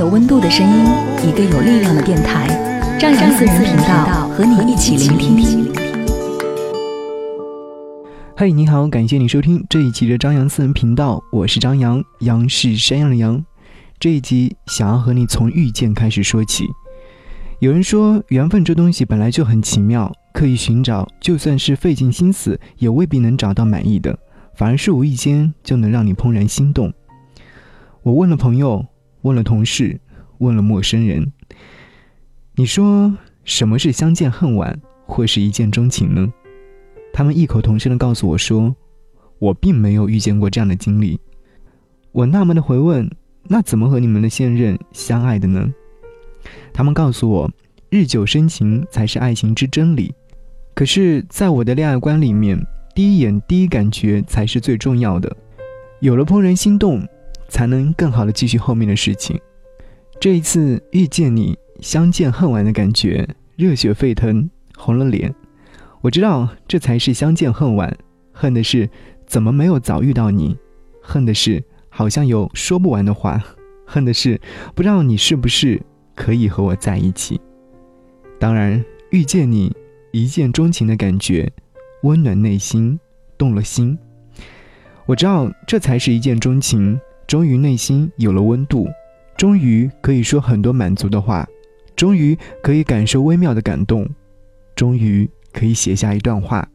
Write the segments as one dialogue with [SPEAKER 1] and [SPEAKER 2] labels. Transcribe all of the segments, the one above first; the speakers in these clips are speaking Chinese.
[SPEAKER 1] 有温度的声音，一个有力量的电台，张扬私人频道和你一起聆听。
[SPEAKER 2] 嗨，你好，感谢你收听这一期的张扬私人频道，我是张扬，杨是山羊的羊。这一集想要和你从遇见开始说起。有人说，缘分这东西本来就很奇妙，刻意寻找，就算是费尽心思，也未必能找到满意的，反而是无意间就能让你怦然心动。我问了朋友。问了同事，问了陌生人，你说什么是相见恨晚，或是一见钟情呢？他们异口同声的告诉我说，我并没有遇见过这样的经历。我纳闷的回问，那怎么和你们的现任相爱的呢？他们告诉我，日久生情才是爱情之真理。可是，在我的恋爱观里面，第一眼第一感觉才是最重要的。有了怦然心动。才能更好的继续后面的事情。这一次遇见你，相见恨晚的感觉，热血沸腾，红了脸。我知道这才是相见恨晚，恨的是怎么没有早遇到你，恨的是好像有说不完的话，恨的是不知道你是不是可以和我在一起。当然，遇见你，一见钟情的感觉，温暖内心，动了心。我知道这才是一见钟情。终于内心有了温度，终于可以说很多满足的话，终于可以感受微妙的感动，终于可以写下一段话。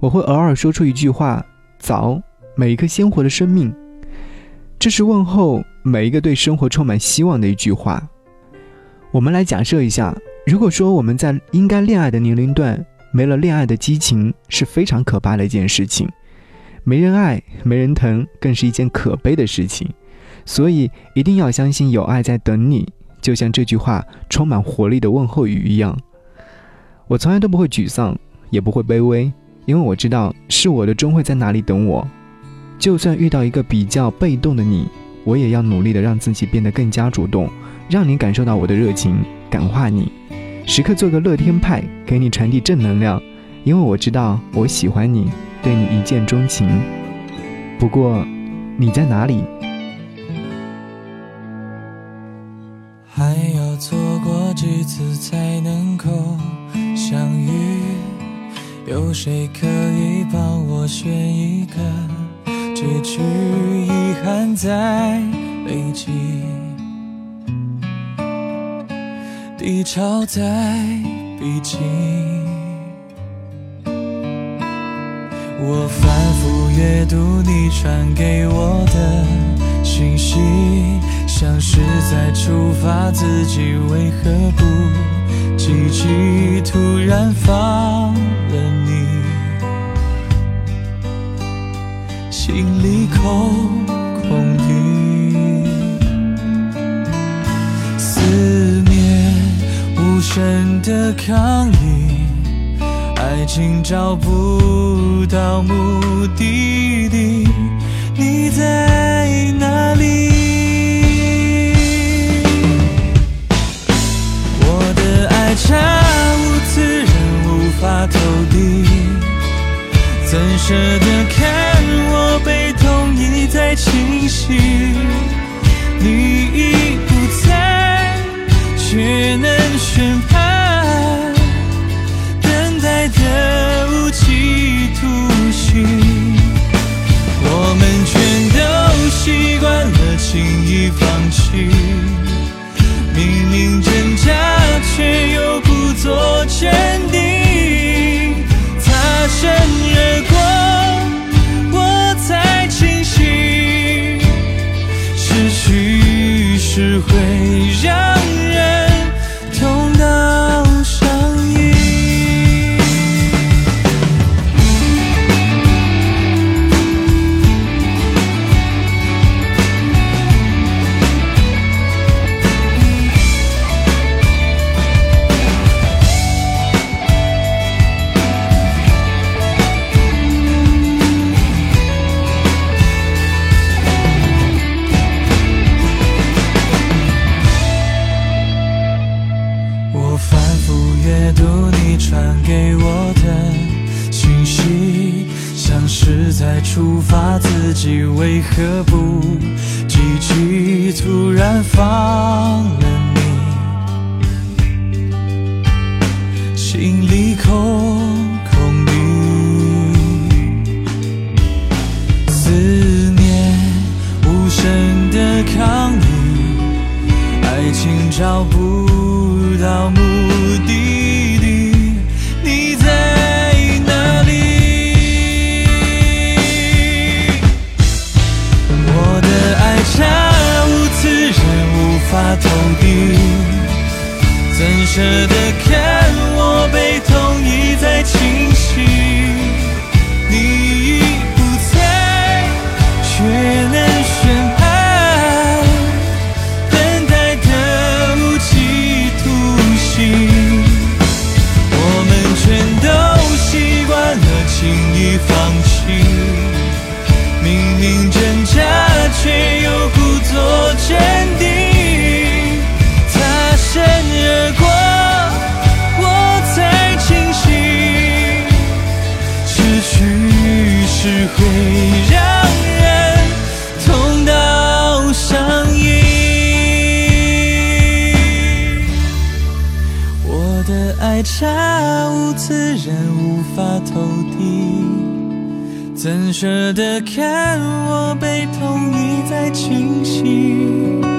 [SPEAKER 2] 我会偶尔说出一句话：“早，每一颗鲜活的生命。”这是问候每一个对生活充满希望的一句话。我们来假设一下，如果说我们在应该恋爱的年龄段没了恋爱的激情，是非常可怕的一件事情。没人爱，没人疼，更是一件可悲的事情。所以一定要相信有爱在等你，就像这句话充满活力的问候语一样。我从来都不会沮丧，也不会卑微，因为我知道是我的终会在哪里等我。就算遇到一个比较被动的你，我也要努力的让自己变得更加主动，让你感受到我的热情，感化你，时刻做个乐天派，给你传递正能量。因为我知道我喜欢你。对你一见钟情，不过你在哪里？
[SPEAKER 3] 还要错过几次才能够相遇？有谁可以帮我选一个结局？遗憾在累积，低潮在逼近。我反复阅读你传给我的信息，像是在处罚自己，为何不积极？突然放了你，心里空空的，思念无声的抗议。爱情找不到目的地，你在哪里？法投递，怎舍得看我下无自然无法投递，怎舍得看我被痛一再侵袭？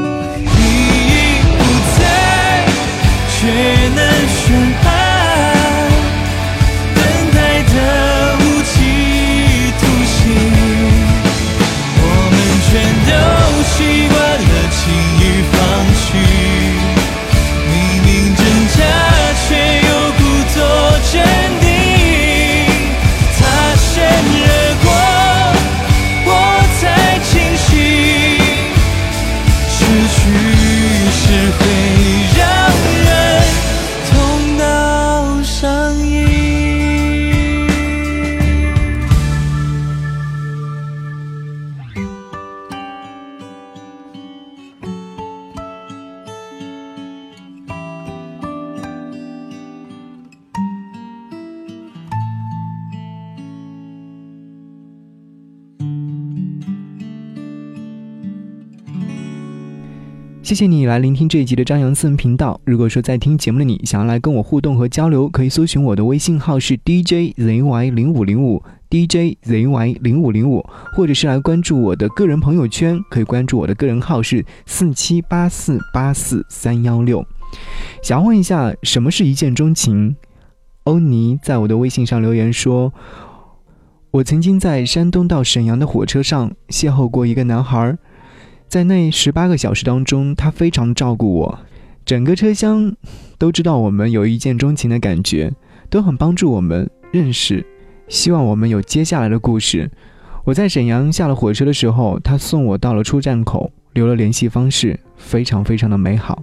[SPEAKER 2] 谢谢你来聆听这一集的张扬私人频道。如果说在听节目的你想要来跟我互动和交流，可以搜寻我的微信号是 DJZY 零五零五 DJZY 零五零五，或者是来关注我的个人朋友圈，可以关注我的个人号是四七八四八四三幺六。想问一下，什么是一见钟情？欧尼在我的微信上留言说，我曾经在山东到沈阳的火车上邂逅过一个男孩。在那十八个小时当中，他非常照顾我，整个车厢都知道我们有一见钟情的感觉，都很帮助我们认识，希望我们有接下来的故事。我在沈阳下了火车的时候，他送我到了出站口，留了联系方式，非常非常的美好。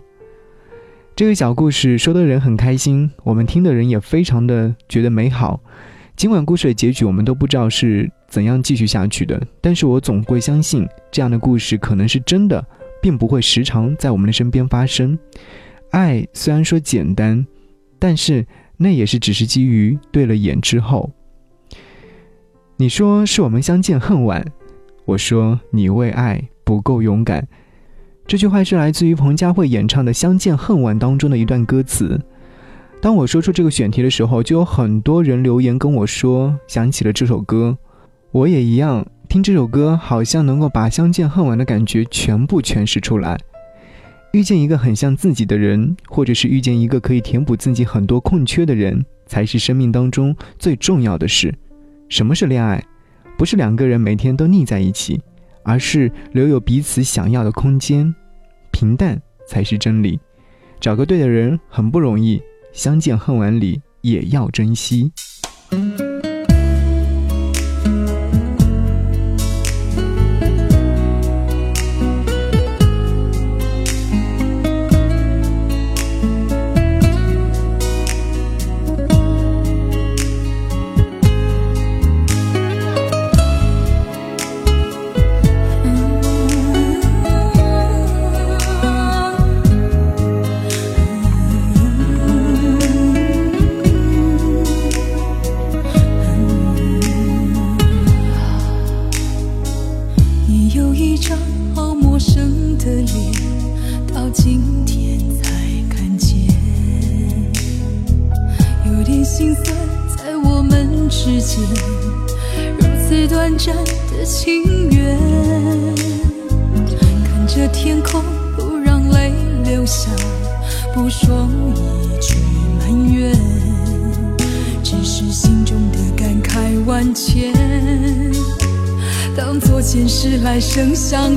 [SPEAKER 2] 这个小故事说的人很开心，我们听的人也非常的觉得美好。尽管故事的结局我们都不知道是怎样继续下去的，但是我总会相信这样的故事可能是真的，并不会时常在我们的身边发生。爱虽然说简单，但是那也是只是基于对了眼之后。你说是我们相见恨晚，我说你为爱不够勇敢。这句话是来自于彭佳慧演唱的《相见恨晚》当中的一段歌词。当我说出这个选题的时候，就有很多人留言跟我说想起了这首歌。我也一样，听这首歌好像能够把相见恨晚的感觉全部诠释出来。遇见一个很像自己的人，或者是遇见一个可以填补自己很多空缺的人，才是生命当中最重要的事。什么是恋爱？不是两个人每天都腻在一起，而是留有彼此想要的空间。平淡才是真理。找个对的人很不容易。相见恨晚里，也要珍惜。
[SPEAKER 4] 相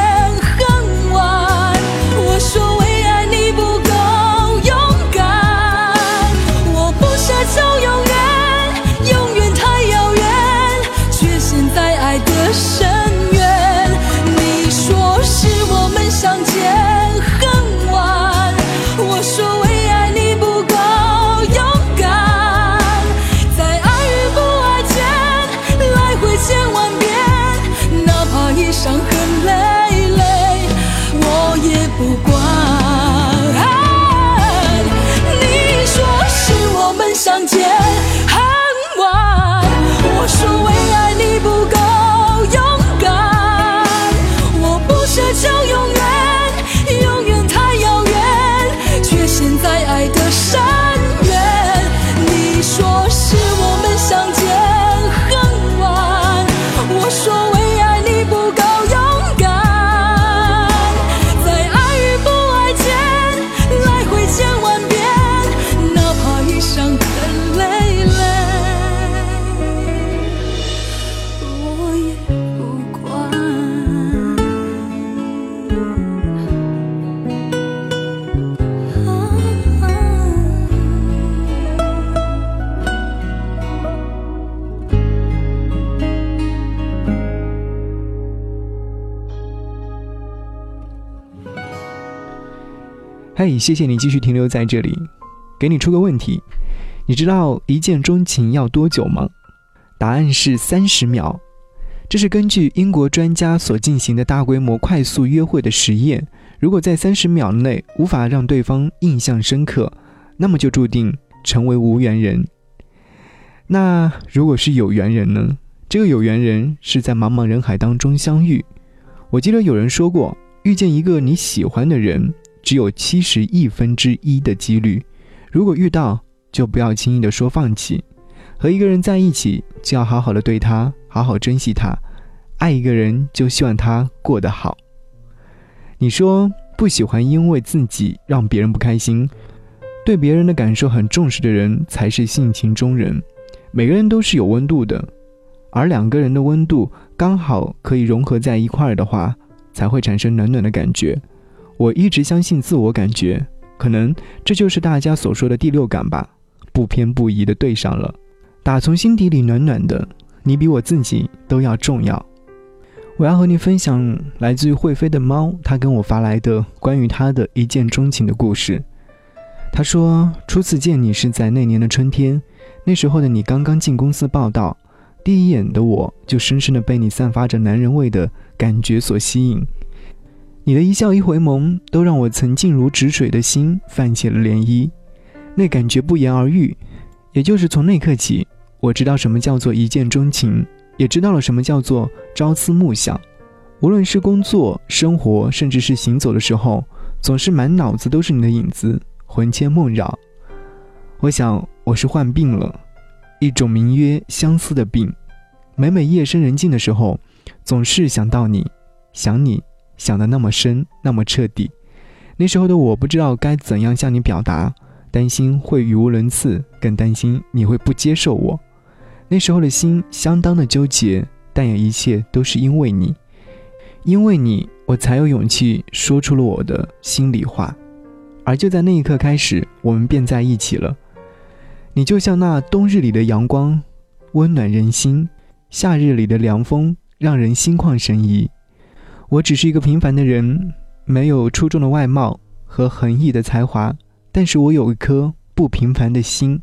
[SPEAKER 2] 嘿，谢谢你继续停留在这里。给你出个问题，你知道一见钟情要多久吗？答案是三十秒。这是根据英国专家所进行的大规模快速约会的实验。如果在三十秒内无法让对方印象深刻，那么就注定成为无缘人。那如果是有缘人呢？这个有缘人是在茫茫人海当中相遇。我记得有人说过，遇见一个你喜欢的人，只有七十亿分之一的几率。如果遇到，就不要轻易的说放弃。和一个人在一起，就要好好的对他，好好珍惜他。爱一个人，就希望他过得好。你说不喜欢因为自己让别人不开心，对别人的感受很重视的人才是性情中人。每个人都是有温度的，而两个人的温度刚好可以融合在一块儿的话，才会产生暖暖的感觉。我一直相信自我感觉，可能这就是大家所说的第六感吧，不偏不倚的对上了，打从心底里暖暖的，你比我自己都要重要。我要和你分享来自于会飞的猫，它跟我发来的关于它的一见钟情的故事。他说，初次见你是在那年的春天，那时候的你刚刚进公司报道，第一眼的我就深深的被你散发着男人味的感觉所吸引。你的一笑一回眸，都让我曾静如止水的心泛起了涟漪，那感觉不言而喻。也就是从那刻起，我知道什么叫做一见钟情，也知道了什么叫做朝思暮想。无论是工作、生活，甚至是行走的时候，总是满脑子都是你的影子，魂牵梦绕。我想我是患病了，一种名曰相思的病。每每夜深人静的时候，总是想到你，想你，想的那么深，那么彻底。那时候的我不知道该怎样向你表达，担心会语无伦次，更担心你会不接受我。那时候的心相当的纠结，但也一切都是因为你。因为你，我才有勇气说出了我的心里话，而就在那一刻开始，我们便在一起了。你就像那冬日里的阳光，温暖人心；夏日里的凉风，让人心旷神怡。我只是一个平凡的人，没有出众的外貌和横溢的才华，但是我有一颗不平凡的心。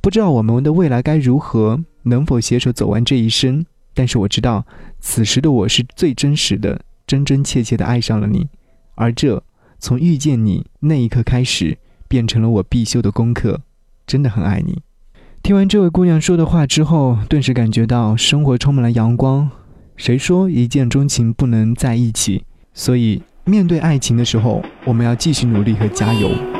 [SPEAKER 2] 不知道我们的未来该如何，能否携手走完这一生？但是我知道，此时的我是最真实的，真真切切的爱上了你，而这从遇见你那一刻开始，变成了我必修的功课。真的很爱你。听完这位姑娘说的话之后，顿时感觉到生活充满了阳光。谁说一见钟情不能在一起？所以面对爱情的时候，我们要继续努力和加油。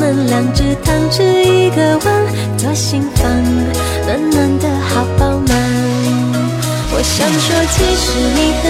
[SPEAKER 5] 们两只汤匙一个碗，左心房暖暖的好饱满。我想说，其实你很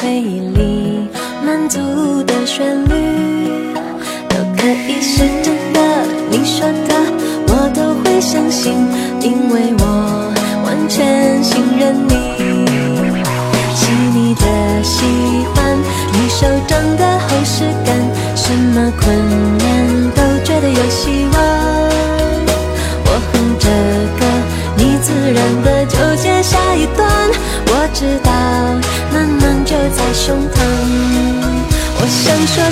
[SPEAKER 5] 回忆里满足的旋律，都可以是真的。你说的我都会相信，因为我完全信任你。细腻的喜欢，你手掌的厚实感，什么困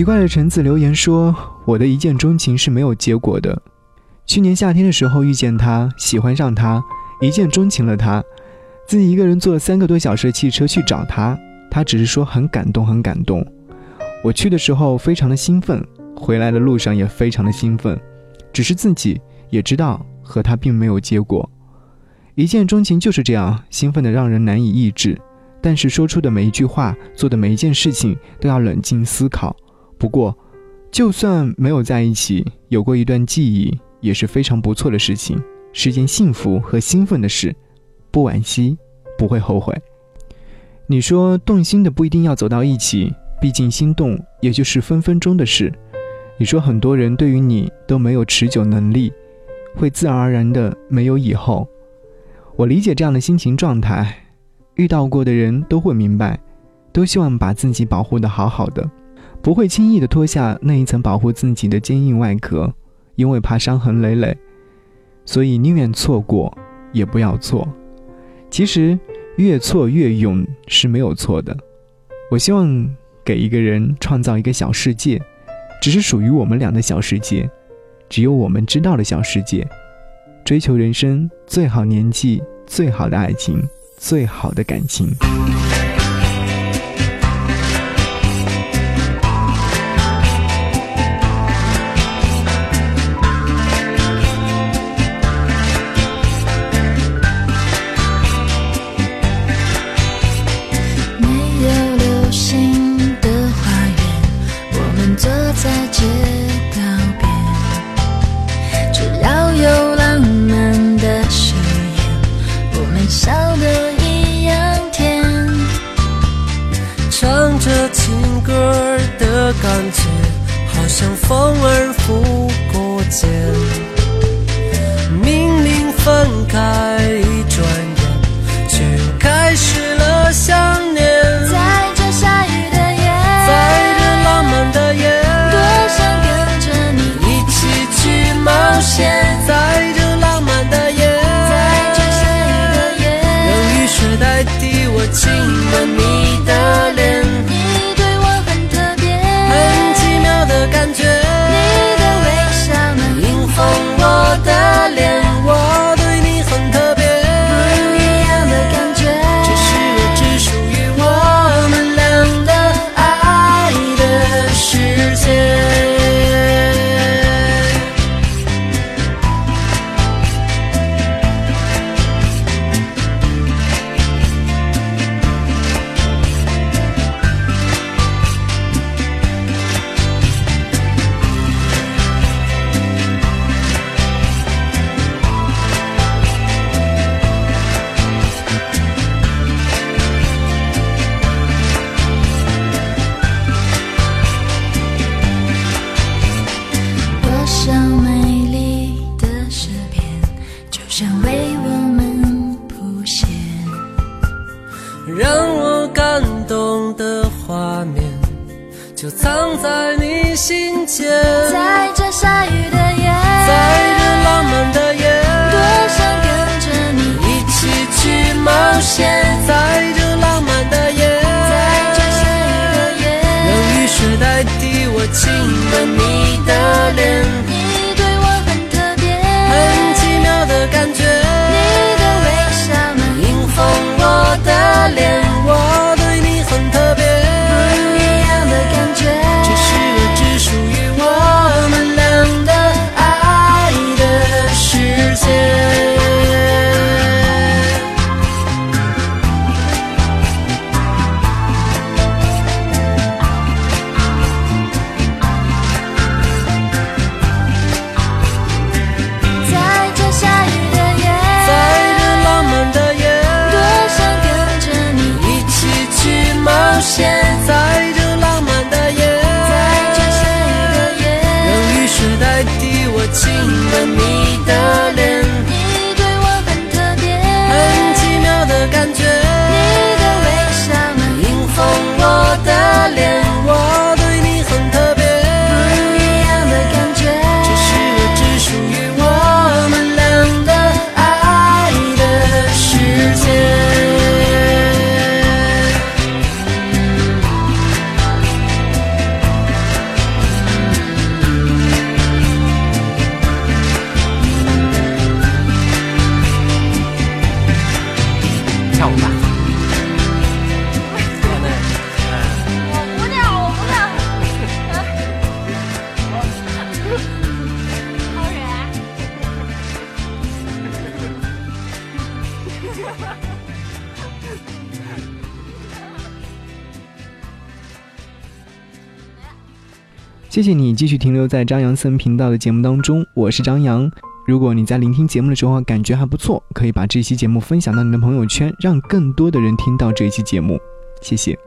[SPEAKER 2] 奇怪的橙子留言说：“我的一见钟情是没有结果的。去年夏天的时候遇见他，喜欢上他，一见钟情了他，自己一个人坐了三个多小时的汽车去找他，他只是说很感动，很感动。我去的时候非常的兴奋，回来的路上也非常的兴奋，只是自己也知道和他并没有结果。一见钟情就是这样，兴奋的让人难以抑制。”但是说出的每一句话，做的每一件事情都要冷静思考。不过，就算没有在一起，有过一段记忆也是非常不错的事情，是件幸福和兴奋的事，不惋惜，不会后悔。你说动心的不一定要走到一起，毕竟心动也就是分分钟的事。你说很多人对于你都没有持久能力，会自然而然的没有以后。我理解这样的心情状态。遇到过的人都会明白，都希望把自己保护的好好的，不会轻易的脱下那一层保护自己的坚硬外壳，因为怕伤痕累累，所以宁愿错过也不要错。其实越错越勇是没有错的。我希望给一个人创造一个小世界，只是属于我们俩的小世界，只有我们知道的小世界。追求人生最好年纪，最好的爱情。最好的感情。心间。谢谢你继续停留在张扬私人频道的节目当中，我是张扬。如果你在聆听节目的时候感觉还不错，可以把这期节目分享到你的朋友圈，让更多的人听到这一期节目。谢谢。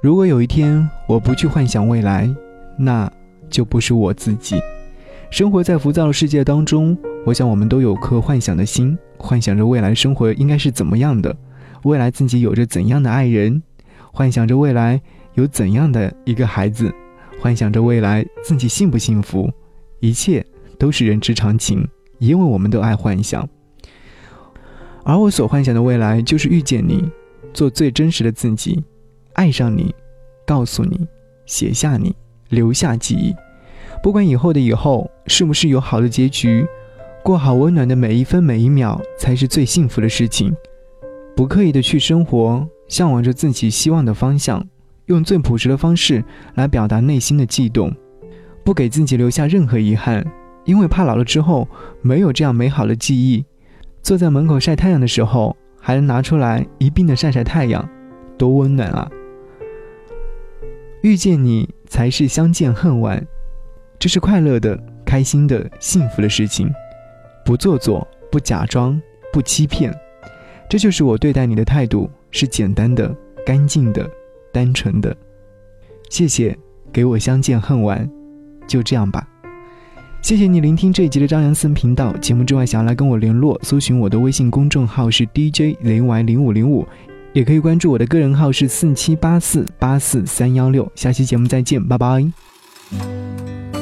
[SPEAKER 2] 如果有一天我不去幻想未来，那就不是我自己。生活在浮躁的世界当中，我想我们都有颗幻想的心，幻想着未来生活应该是怎么样的，未来自己有着怎样的爱人，幻想着未来有怎样的一个孩子。幻想着未来自己幸不幸福，一切都是人之常情，因为我们都爱幻想。而我所幻想的未来，就是遇见你，做最真实的自己，爱上你，告诉你，写下你，留下记忆。不管以后的以后是不是有好的结局，过好温暖的每一分每一秒，才是最幸福的事情。不刻意的去生活，向往着自己希望的方向。用最朴实的方式来表达内心的悸动，不给自己留下任何遗憾，因为怕老了之后没有这样美好的记忆。坐在门口晒太阳的时候，还能拿出来一并的晒晒太阳，多温暖啊！遇见你才是相见恨晚，这是快乐的、开心的、幸福的事情。不做作，不假装，不欺骗，这就是我对待你的态度，是简单的、干净的。单纯的，谢谢给我相见恨晚，就这样吧。谢谢你聆听这一集的张扬私人频道。节目之外，想要来跟我联络，搜寻我的微信公众号是 DJ 零 Y 零五零五，也可以关注我的个人号是四七八四八四三幺六。下期节目再见，拜拜。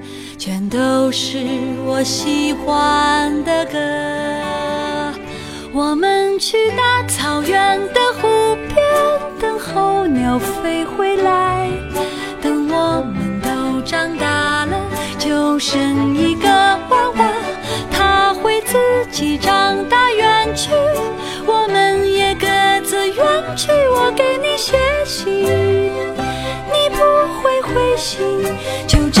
[SPEAKER 4] 全都是我喜欢的歌。我们去大草原的湖边，等候鸟飞回来，等我们都长大了，就剩一个娃娃，他会自己长大远去。我们也各自远去，我给你写信，你不会回信，就这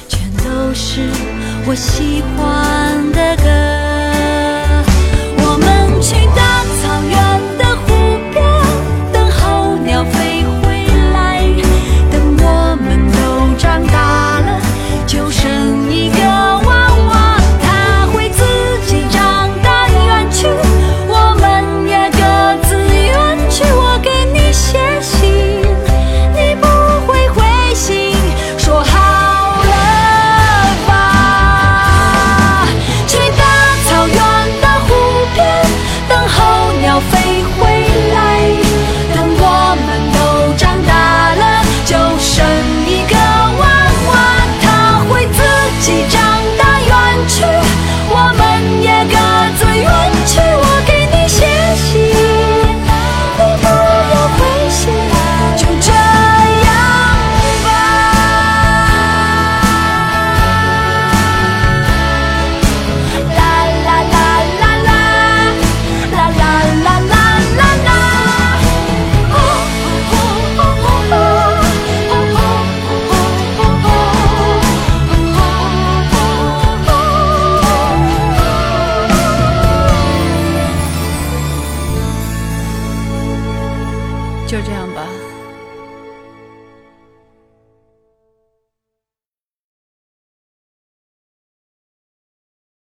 [SPEAKER 4] 都是我喜欢的歌。我们去大草原的湖边，等候鸟飞回来。等我们都长大